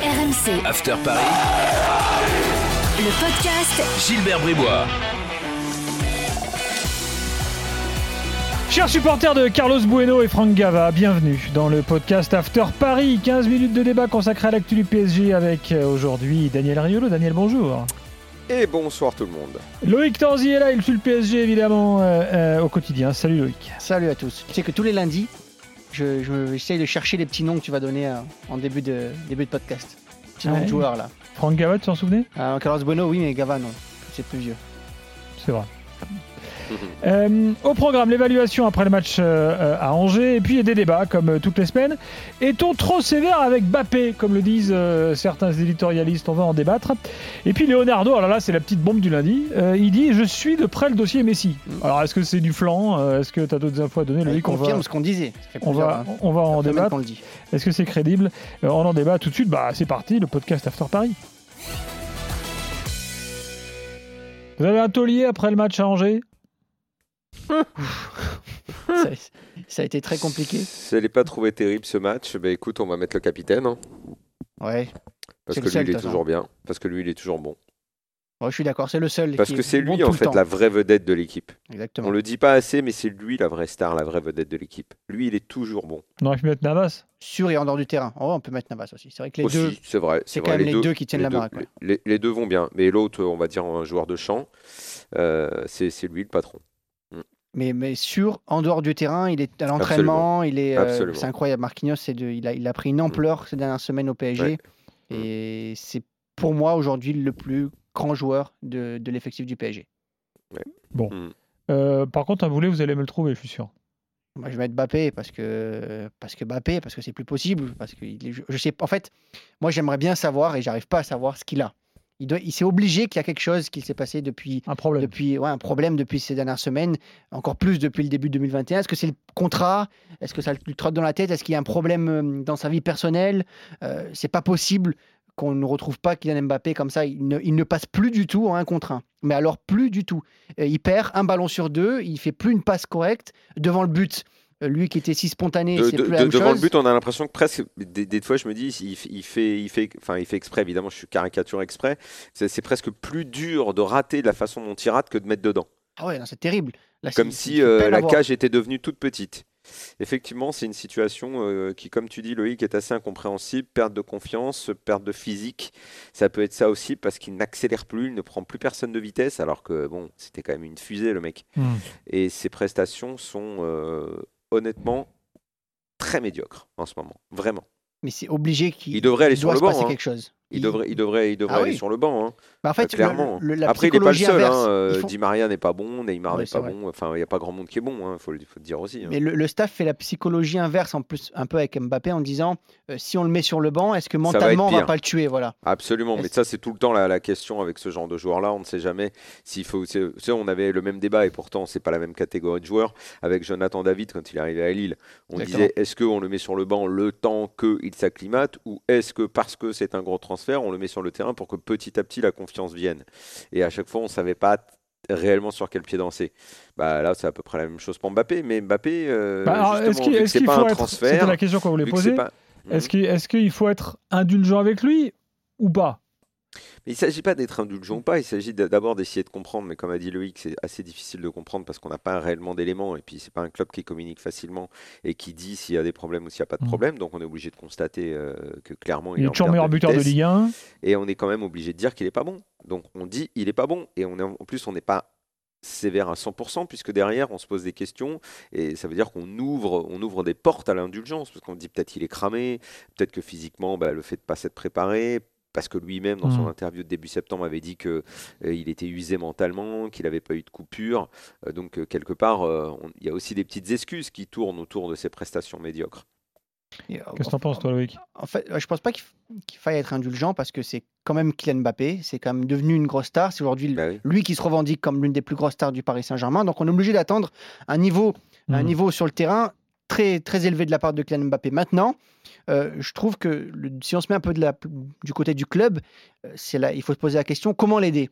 RMC, After Paris, le podcast Gilbert Bribois. Chers supporters de Carlos Bueno et Franck Gava, bienvenue dans le podcast After Paris. 15 minutes de débat consacré à l'actu du PSG avec euh, aujourd'hui Daniel Riolo. Daniel, bonjour. Et bonsoir tout le monde. Loïc Tanzi est là, il suit le PSG évidemment euh, euh, au quotidien. Salut Loïc. Salut à tous. Tu sais que tous les lundis, je, je- j'essaye de chercher les petits noms que tu vas donner euh, en début de, début de podcast. Petits noms Ouais. de joueurs là. Franck Gava, tu t'en souvenais? Euh, Carlos Bueno, oui, mais Gava, non. C'est plus vieux. C'est vrai. Euh, au programme, l'évaluation après le match euh, euh, à Angers, et puis des débats comme euh, toutes les semaines. Est-on trop sévère avec Bappé, comme le disent certains éditorialistes? On va en débattre. Et puis Leonardo, alors là c'est la petite bombe du lundi, il dit Je suis de près le dossier Messi. Alors est-ce que c'est du flanc Est-ce que tu as d'autres infos à donner Il Loïc? On va, confirme ce qu'on disait. On, va, hein, on va en débattre. Est-ce que c'est crédible? On en débat tout de suite. Bah c'est parti, le podcast After Paris. Vous avez un taulier après le match à Angers? Ça, ça a été très compliqué. Si elle n'est pas trouvé terrible ce match, bah écoute, on va mettre le capitaine. hein, Ouais. parce que seul, lui, il est toujours bien. Parce que lui, il est toujours bon. Ouais, je suis d'accord, c'est le seul. Parce qui que est c'est lui, en fait, la vraie vedette de l'équipe. Exactement. On le dit pas assez, mais c'est lui la vraie star, la vraie vedette de l'équipe. Lui, il est toujours bon. On aurait pu mettre Navas. Sur et en dehors du terrain. Oh, on peut mettre Navas aussi. C'est vrai que les Aussi, deux, c'est vrai. c'est vrai, quand même les deux qui tiennent la deux- baraque. ouais. Les, les deux vont bien. Mais l'autre, on va dire un joueur de champ, euh, c'est lui le patron. Mais, mais sur, en dehors du terrain, il est à l'entraînement, il est, euh, c'est incroyable. Marquinhos, c'est de, il, a, il a pris une ampleur ces dernières semaines au PSG. Ouais. Et c'est pour moi aujourd'hui le plus grand joueur de, de l'effectif du PSG. Euh, par contre, un boulet, vous allez me le trouver, je suis sûr. Moi, je vais mettre Mbappé parce que parce que Mbappé parce que c'est plus possible parce que je sais en fait moi j'aimerais bien savoir et j'arrive pas à savoir ce qu'il a. Il doit il s'est obligé qu'il y a quelque chose qui s'est passé depuis Un problème. depuis ouais, un problème depuis ces dernières semaines, encore plus depuis le début de 2021. Est-ce que c'est le contrat? Est-ce que ça lui trotte dans la tête? Est-ce qu'il y a un problème euh, dans sa vie personnelle? Euh, C'est pas possible qu'on ne retrouve pas Kylian Mbappé comme ça. Il ne, il ne passe plus du tout en un contre un. Mais alors plus du tout. Euh, il perd un ballon sur deux. Il fait plus une passe correcte devant le but. Euh, Lui qui était si spontané, De- c'est de- plus la de- même devant chose. le but, on a l'impression que presque, des, des fois, je me dis, il, fait, il fait, enfin, il fait exprès. Évidemment, je suis caricature exprès. C'est c'est presque plus dur de rater de la façon dont il rate que de mettre dedans. Ah ouais, non, c'est terrible. Là, Comme c'est- si euh, la cage était devenue toute petite. Effectivement, c'est une situation euh, qui, comme tu dis, Loïc, est assez incompréhensible. Perte de confiance, perte de physique. Ça peut être ça aussi parce qu'il n'accélère plus, il ne prend plus personne de vitesse, alors que bon, c'était quand même une fusée, le mec. Hmm. Et ses prestations sont euh, honnêtement très médiocres en ce moment. Vraiment. Mais c'est obligé qu'il Il devrait aller sur doit le se banc, passer hein. quelque chose. Il devrait, il devrait, il devrait Ah aller oui. sur le banc. hein. Bah, en fait, le- clairement. le- Après, il n'est pas le seul. hein. Euh, font- Di Maria n'est pas bon, Neymar n'est pas vrai. bon. Enfin, il n'y a pas grand monde qui est bon. Il faut, le- faut le dire aussi. hein. Mais le, le staff fait la psychologie inverse en plus un peu avec Mbappé en disant euh, si on le met sur le banc, est-ce que va mentalement on va pas le tuer voilà. Absolument, mais ça c'est tout le temps la, la question avec ce genre de joueur-là. On ne sait jamais s'il faut. tu sais, on avait le même débat et pourtant c'est pas la même catégorie de joueurs avec Jonathan David quand il est arrivé à Lille. On Exactement. disait est-ce qu'on le met sur le banc le temps qu'il s'acclimate ou est-ce que parce que c'est un gros transfert, on le met sur le terrain pour que petit à petit la confiance vienne. Et à chaque fois, on savait pas réellement sur quel pied danser. Bah là, c'est à peu près la même chose pour Mbappé, mais Mbappé, euh, Bah, est-ce qu'il faut un être. transfert, C'était la question qu'on voulait poser. Est-ce qu'il est-ce qu'il faut être indulgent avec lui ou pas? Mais il ne s'agit pas d'être indulgent ou pas, il s'agit d'a- d'abord d'essayer de comprendre. Mais comme a dit Loïc, c'est assez difficile de comprendre parce qu'on n'a pas réellement d'éléments et puis c'est pas un club qui communique facilement et qui dit s'il y a des problèmes ou s'il n'y a pas de Mhm. problème. Donc on est obligé de constater euh, que clairement Il est en toujours meilleur buteur de. Ligue 1. Et on est quand même obligé de dire qu'il n'est pas bon. Donc on dit il n'est pas bon et on est, en plus on n'est pas sévère à 100% puisque derrière on se pose des questions et ça veut dire qu'on ouvre on ouvre des portes à l'indulgence parce qu'on dit peut-être qu'il est cramé peut-être que physiquement bah, le fait de pas s'être préparé parce que lui-même dans son Mhm. interview de début septembre avait dit que euh, il était usé mentalement qu'il n'avait pas eu de coupure Euh, donc euh, quelque part euh, il y a aussi des petites excuses qui tournent autour de ses prestations médiocres Qu'est-ce que t'en penses, toi, Loïc? En fait, je pense pas qu'il qu'il faille être indulgent parce que c'est quand même Kylian Mbappé, c'est quand même devenu une grosse star. C'est aujourd'hui Bah oui. lui qui se revendique comme l'une des plus grosses stars du Paris Saint-Germain. Donc on est obligé d'attendre un niveau, un Mhm. niveau sur le terrain très, très élevé de la part de Kylian Mbappé. Maintenant, euh, je trouve que si on se met un peu du côté du club, euh, c'est là, il faut se poser la question comment l'aider?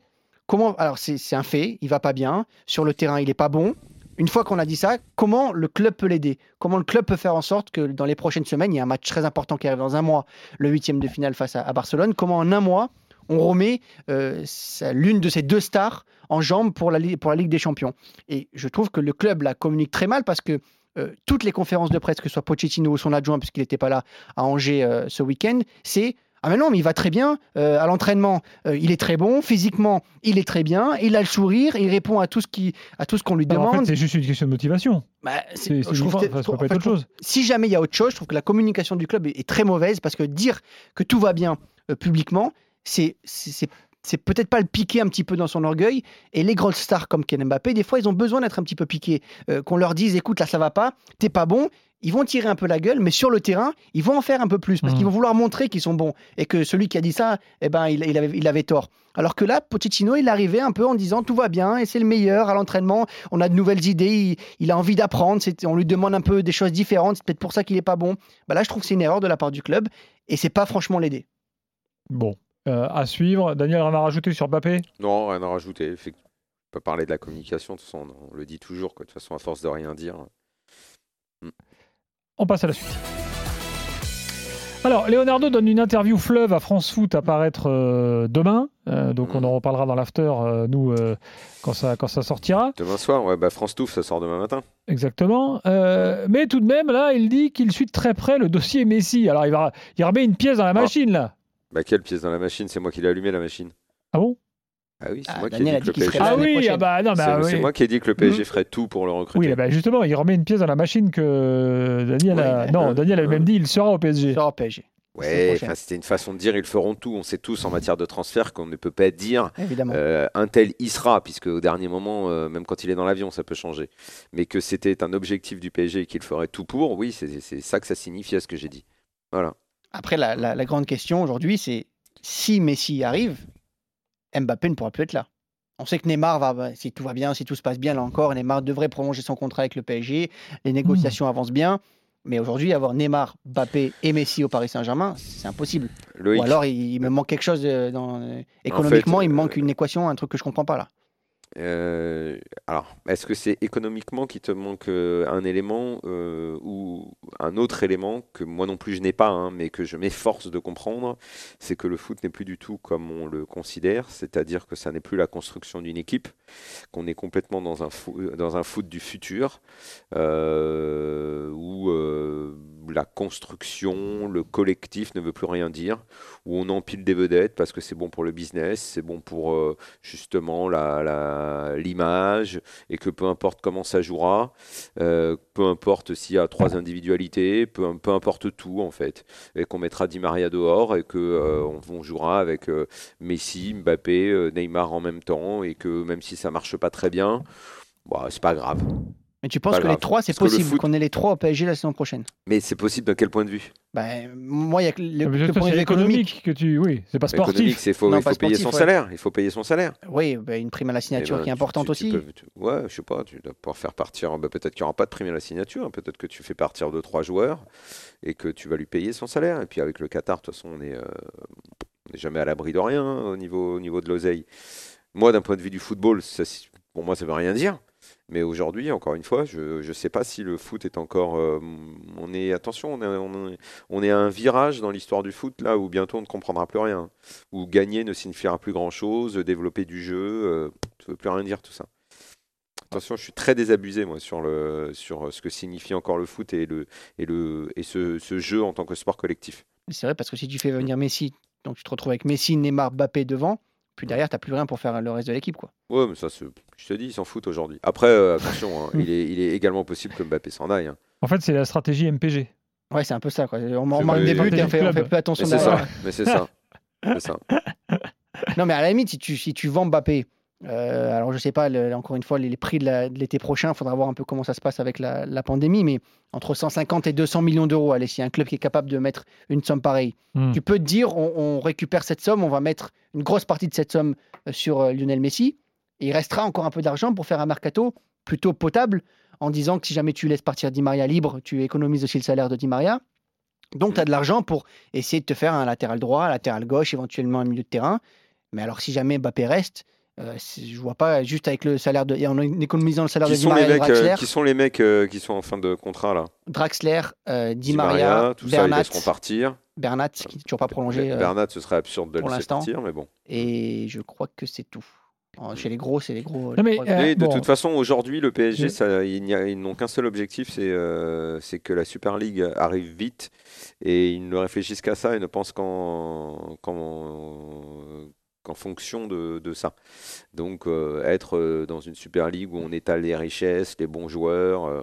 Comment Alors c'est un fait, il va pas bien sur le terrain, il est pas bon. Une fois qu'on a dit ça, comment le club peut l'aider? Comment le club peut faire en sorte que dans les prochaines semaines, il y a un match très important qui arrive dans un mois, le huitième de finale face à, Barcelone. Comment en un mois, on remet euh, l'une de ces deux stars en jambes pour la, pour la Ligue des Champions? Et je trouve que le club la communique très mal parce que euh, toutes les conférences de presse, que ce soit Pochettino ou son adjoint, puisqu'il n'était pas là à Angers euh, ce week-end, c'est ah mais non, mais il va très bien euh, à l'entraînement. euh, il est très bon physiquement. Il est très bien. Il a le sourire. Il répond à tout ce qui, à tout ce qu'on lui Alors, en demande. fait, c'est juste une question de motivation. Bah, C'est c'est je trouve uniforme, que- enfin, ça peut en pas être fait, autre chose. si jamais il y a autre chose, je trouve que la communication du club est, est très mauvaise parce que dire que tout va bien euh, publiquement, c'est c'est- c'est- peut-être pas le piquer un petit peu dans son orgueil. Et les grosses stars comme Ken Mbappé, des fois, ils ont besoin d'être un petit peu piqués. Euh, Qu'on leur dise, écoute, là, ça va pas, t'es pas bon. Ils vont tirer un peu la gueule, mais sur le terrain, ils vont en faire un peu plus parce Mhm. qu'ils vont vouloir montrer qu'ils sont bons et que celui qui a dit ça, eh ben, il, il avait, il avait tort. Alors que là, Pochettino, il arrivait un peu en disant tout va bien et c'est le meilleur à l'entraînement. On a de nouvelles idées, il, il a envie d'apprendre. c'est- On lui demande un peu des choses différentes. C'est peut-être pour ça qu'il est pas bon. Bah là, je trouve que c'est une erreur de la part du club et c'est pas franchement l'aider. Bon, à suivre. Daniel, rien à rajouter sur Mbappé? Non, rien à rajouter. Fait On peut parler de la communication, de toute façon, on le dit toujours. quoi. De toute façon, à force de rien dire. On passe à la suite. Alors, Leonardo donne une interview fleuve à France Foot à paraître euh, demain. Euh, donc, on en reparlera dans l'after, euh, nous, euh, quand, ça, quand ça sortira. Demain soir, ouais, bah France Touffe, ça sort demain matin. Exactement. Euh, mais tout de même, là, il dit qu'il suit de très près le dossier Messi. Alors, il, va, il remet une pièce dans la machine, là. Bah, quelle pièce dans la machine? C'est moi qui l'ai allumé, la machine. Ah bon? Ah oui, c'est Ah, moi Daniel a qui ai dit dit que le PSG. Ah oui, ah bah non, bah c'est c'est oui. moi qui ai dit que le PSG ferait tout pour le recruter. Oui, bah justement, il remet une pièce dans la machine que Daniel a... Oui, Non, euh, Daniel avait euh, même dit il sera au PSG. Sur PSG, Ouais, c'était une façon de dire ils feront tout. On sait tous en matière de transfert qu'on ne peut pas dire euh, un tel y sera, puisque au dernier moment, euh, même quand il est dans l'avion, ça peut changer. Mais que c'était un objectif du PSG et qu'il ferait tout pour, oui, c'est c'est ça que ça signifiait ce que j'ai dit. Voilà. Après, la, la- la grande question aujourd'hui, c'est si Messi arrive, Mbappé ne pourra plus être là. On sait que Neymar va, va- si tout va bien, si tout se passe bien là encore, Neymar devrait prolonger son contrat avec le PSG. Les négociations avancent bien. Mais aujourd'hui, avoir Neymar, Mbappé et Messi au Paris Saint-Germain, c'est impossible. Loïc, Ou alors, il, me manque quelque chose euh, dans, euh, économiquement, il me euh, manque une équation, un truc que je comprends pas là. Euh, alors, est-ce que c'est économiquement qu'il te manque euh, un élément euh, ou un autre élément que moi non plus je n'ai pas, hein, mais que je m'efforce de comprendre C'est que le foot n'est plus du tout comme on le considère, c'est-à-dire que ça n'est plus la construction d'une équipe, qu'on est complètement dans un, dans un foot du futur, euh, la construction, le collectif ne veut plus rien dire, où on empile des vedettes parce que c'est bon pour le business, c'est bon pour euh, justement la- la- l'image, et que peu importe comment ça jouera, euh, peu importe s'il y a trois individualités, peu, peu importe tout en fait, et qu'on mettra Di Maria dehors et que euh, on, jouera avec euh, Messi, Mbappé, Neymar en même temps, et que même si ça marche pas très bien, bah, c'est pas grave. Mais tu penses Pas que les trois, c'est Parce possible foot- qu'on ait les trois au PSG la saison prochaine Mais c'est possible de quel point de vue? Ben, Moi, il y a que le, Ah, le point de vue économique. que tu. Oui, c'est pas sportif. Économique, c'est faut, Non, il faut payer sportif, son ouais. salaire. Il faut payer son salaire. Oui, ben, une prime à la signature Eh ben, qui est importante tu- tu aussi. peux- tu- ouais, je sais pas, tu dois pouvoir faire partir. bah, peut-être qu'il n'y aura pas de prime à la signature. hein, Peut-être que tu fais partir deux, trois joueurs et que tu vas lui payer son salaire. Et puis avec le Qatar, de toute façon, on est, euh, n'est jamais à l'abri de rien hein, au niveau, au niveau de l'oseille. Moi, d'un point de vue du football, ça, pour moi, ça veut rien dire. Mais aujourd'hui, encore une fois, je ne sais pas si le foot est encore. euh, on est attention, on est, on est- on est à un virage dans l'histoire du foot là où bientôt on ne comprendra plus rien, où gagner ne signifiera plus grand chose, développer du jeu, euh, ça veut plus rien dire tout ça. Attention, je suis très désabusé moi sur le sur ce que signifie encore le foot et le et le et ce, ce jeu en tant que sport collectif. C'est vrai, parce que si tu fais venir Messi, donc tu te retrouves avec Messi, Neymar, Mbappé devant, puis derrière, tu n'as plus rien pour faire le reste de l'équipe. quoi. Ouais, mais ça, c'est- je te dis, ils s'en foutent aujourd'hui. Après, euh, attention, hein, il, est, il est également possible que Mbappé s'en aille. hein. En fait, c'est la stratégie MPG. Ouais, c'est un peu ça. Quoi. On, marque des buts et on fait, on club. fait plus attention Mais c'est derrière. ça. Mais c'est ça. C'est ça. Non, mais à la limite, si tu, si tu vends Mbappé, euh, alors je sais pas, le- encore une fois, les, les prix de l'été prochain, il faudra voir un peu comment ça se passe avec la, la pandémie, mais entre 150 et 200 millions d'euros, allez, s'il y a un club qui est capable de mettre une somme pareille, Hmm. tu peux te dire, on, on récupère cette somme, on va mettre une grosse partie de cette somme euh, sur euh, Lionel Messi, et il restera encore un peu d'argent pour faire un mercato plutôt potable, en disant que si jamais tu laisses partir Di Maria libre, tu économises aussi le salaire de Di Maria. Donc tu as de l'argent pour essayer de te faire un latéral droit, un latéral gauche, éventuellement un milieu de terrain. Mais alors si jamais Mbappé reste, Euh, je vois pas juste avec le salaire de et en économisant le salaire Qui de Di sont, les Maria mecs, euh, qui sont les mecs euh, qui sont en fin de contrat là? Draxler, euh, Di, Di Maria, tout ça, ils Bernat, laisseront partir. Bernat qui n'est toujours pas prolongé. euh, Bernat, ce serait absurde de le pour laisser l'instant. partir, mais bon. et je crois que c'est tout. Alors, Chez les gros, c'est les gros. Non, mais, euh, Et de bon. toute façon, aujourd'hui, le PSG, Oui. ça, il n'y a- ils n'ont qu'un seul objectif, c'est euh, c'est que la Super League arrive vite. Et ils ne réfléchissent qu'à ça et ne pensent qu'en qu'en- qu'en fonction de, de ça. Donc, euh, être euh, dans une Super League où on étale les richesses, les bons joueurs, euh,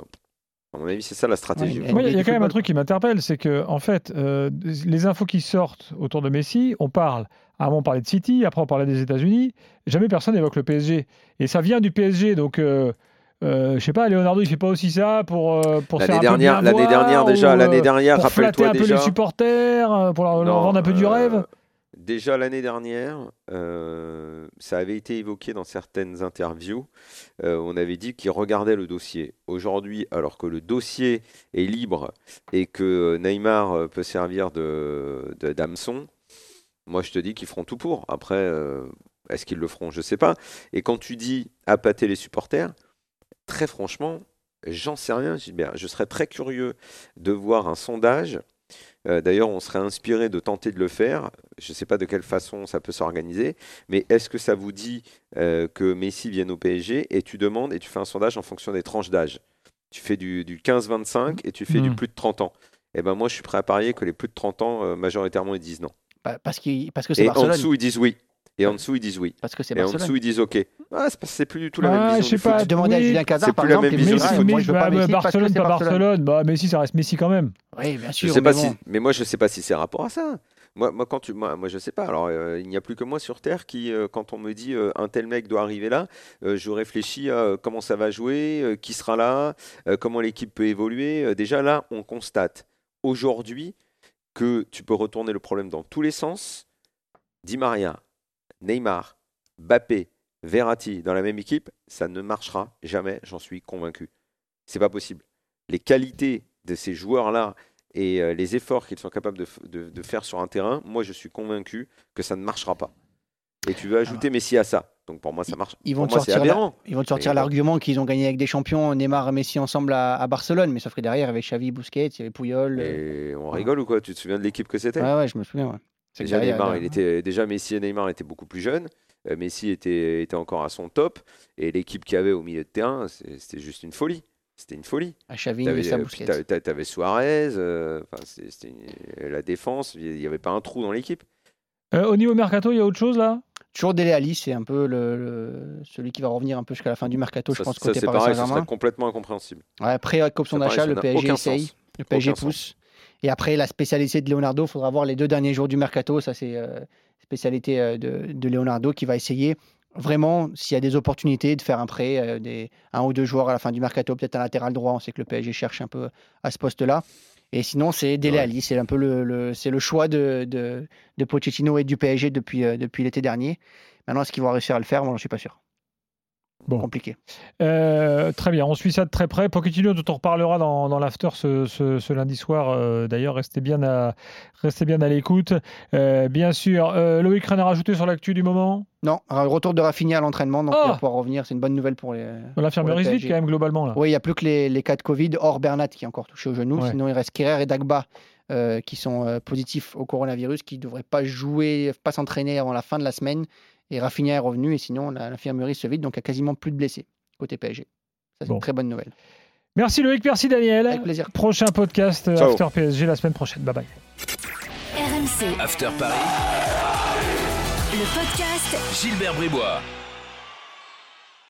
à mon avis, c'est ça la stratégie. Ouais, il y a quand même un truc qui m'interpelle, c'est que en fait, euh, les infos qui sortent autour de Messi, on parle. À un moment, on parlait de City, après on parlait des États-Unis. Jamais personne n'évoque le PSG. Et ça vient du PSG, donc. Euh, euh, je sais pas, Leonardo, il fait pas aussi ça pour pour L'année dernière, l'année dernière déjà, l'année dernière, pour flatter rappelle-toi un peu déjà. les supporters, pour leur, leur Non, vendre un peu du rêve. Déjà l'année dernière, euh, ça avait été évoqué dans certaines interviews. euh, on avait dit qu'ils regardaient le dossier. Aujourd'hui, alors que le dossier est libre et que Neymar euh, peut servir de, moi je te dis qu'ils feront tout pour. Après, est-ce qu'ils le feront? Je sais pas. Et quand tu dis appâter les supporters, très franchement, j'en sais rien, Gilbert. Je serais très curieux de voir un sondage. Euh, D'ailleurs, on serait inspiré de tenter de le faire. Je ne sais pas de quelle façon ça peut s'organiser, mais est-ce que ça vous dit euh, que Messi vienne au PSG et tu demandes et tu fais un sondage en fonction des tranches d'âge? Tu fais du, du 15-25 et tu fais du Mhm. plus de 30 ans. Eh ben moi, je suis prêt à parier que les plus de 30 ans, euh, majoritairement, ils disent non. Bah, parce, que c'est Et en dessous, ils disent oui. Et en dessous, ils disent oui. Parce que c'est Et en dessous, ils disent OK. Ah, c'est pas- c'est plus du tout la Ah, même je vision sais du foot. pas, Je demandais à Julien Cazard, c'est par plus la exemple, même il me vision Messi, du foot. je veux pas Messi Barcelone, c'est pas Barcelone. Bah, Messi, ça reste Messi quand même. Oui, bien Je sûr. sais pas mais si, bon. mais moi je sais pas si c'est rapport à ça. Moi, moi quand tu, moi, moi je sais pas. Alors euh, il n'y a plus que moi sur terre qui, euh, quand on me dit euh, un tel mec doit arriver là, euh, je réfléchis à euh, comment ça va jouer, euh, qui sera là, euh, comment l'équipe peut évoluer. Euh, déjà là, on constate aujourd'hui que tu peux retourner le problème dans tous les sens. Di Maria, Neymar, Bappé, Verratti dans la même équipe, ça ne marchera jamais. J'en suis convaincu. C'est pas possible. Les qualités de ces joueurs-là et euh, les efforts qu'ils sont capables de, f- de- de faire sur un terrain, moi je suis convaincu que ça ne marchera pas. Et tu veux ajouter Messi à ça. Donc pour moi ça marche. Ils vont pour te moi sortir l'argument qu'ils ont gagné avec des champions, Neymar et Messi ensemble à, à Barcelone, mais sauf que derrière, il y avait Xavi, Busquets, il y avait Puyol. euh, Et on rigole ou quoi? Tu te souviens de l'équipe que c'était? Ouais, ouais, je me souviens. ouais. C'est que Déjà, Neymar, euh, il était, déjà Messi et Neymar étaient beaucoup plus jeunes. Euh, Messi était, était encore à son top. Et l'équipe qu'il y avait au milieu de terrain, c'était juste une folie. C'était une folie. à Xavi et euh, t'avais- t'avais Suarez, euh, enfin, c'était une- la défense, il n'y avait pas un trou dans l'équipe. Euh, au niveau mercato, il y a autre chose là? Toujours Dele Alli, c'est un peu le, le- celui qui va revenir un peu jusqu'à la fin du mercato, je Ça, pense, ça, côté c'est Paris pareil, ce Saint-Germain. serait complètement incompréhensible. Ouais, après, avec option d'achat, le PSG essaye, sens. le PSG Aucun pousse. Et après, la spécialité de Leonardo, il faudra voir les deux derniers jours du mercato. Ça, c'est euh, spécialité euh, de, de Leonardo qui va essayer vraiment, s'il y a des opportunités, de faire un prêt, euh, des, un ou deux joueurs à la fin du mercato, peut-être un latéral droit. On sait que le PSG cherche un peu à ce poste-là. Et sinon, c'est Dele Ouais. C'est un peu le, le- c'est le choix de, de, de Pochettino et du PSG depuis, euh, depuis l'été dernier. Maintenant, est-ce qu'ils vont réussir à le faire? Moi, je ne suis pas sûr. Bon. Compliqué. Euh, très bien, on suit ça de très près. Pochettino, dont on reparlera dans, dans l'after ce, ce- ce lundi soir. Euh, D'ailleurs, restez bien à, restez bien à l'écoute. Euh, bien sûr, Loïc, rien à rajouter sur l'actu du moment? Non, retour de Rafinha à l'entraînement, donc Oh il va pouvoir revenir. C'est une bonne nouvelle pour les. L'infirmerie PSG. quand même globalement là. Oui, il n'y a plus que les, les cas de Covid, hors Bernat qui est encore touché au genou. Ouais. Sinon, il reste Kerrer et Dagba qui sont positifs au coronavirus, qui ne devraient pas jouer, pas s'entraîner avant la fin de la semaine. Et Rafinha est revenu, et sinon, l'infirmerie se vide, donc il n'y a quasiment plus de blessés côté PSG. Ça, c'est Bon. une très bonne nouvelle. Merci Loïc, merci Daniel. Avec plaisir. Prochain podcast euh, Ciao. After PSG la semaine prochaine. Bye bye. RMC, After Paris, le podcast Gilbert Bribois.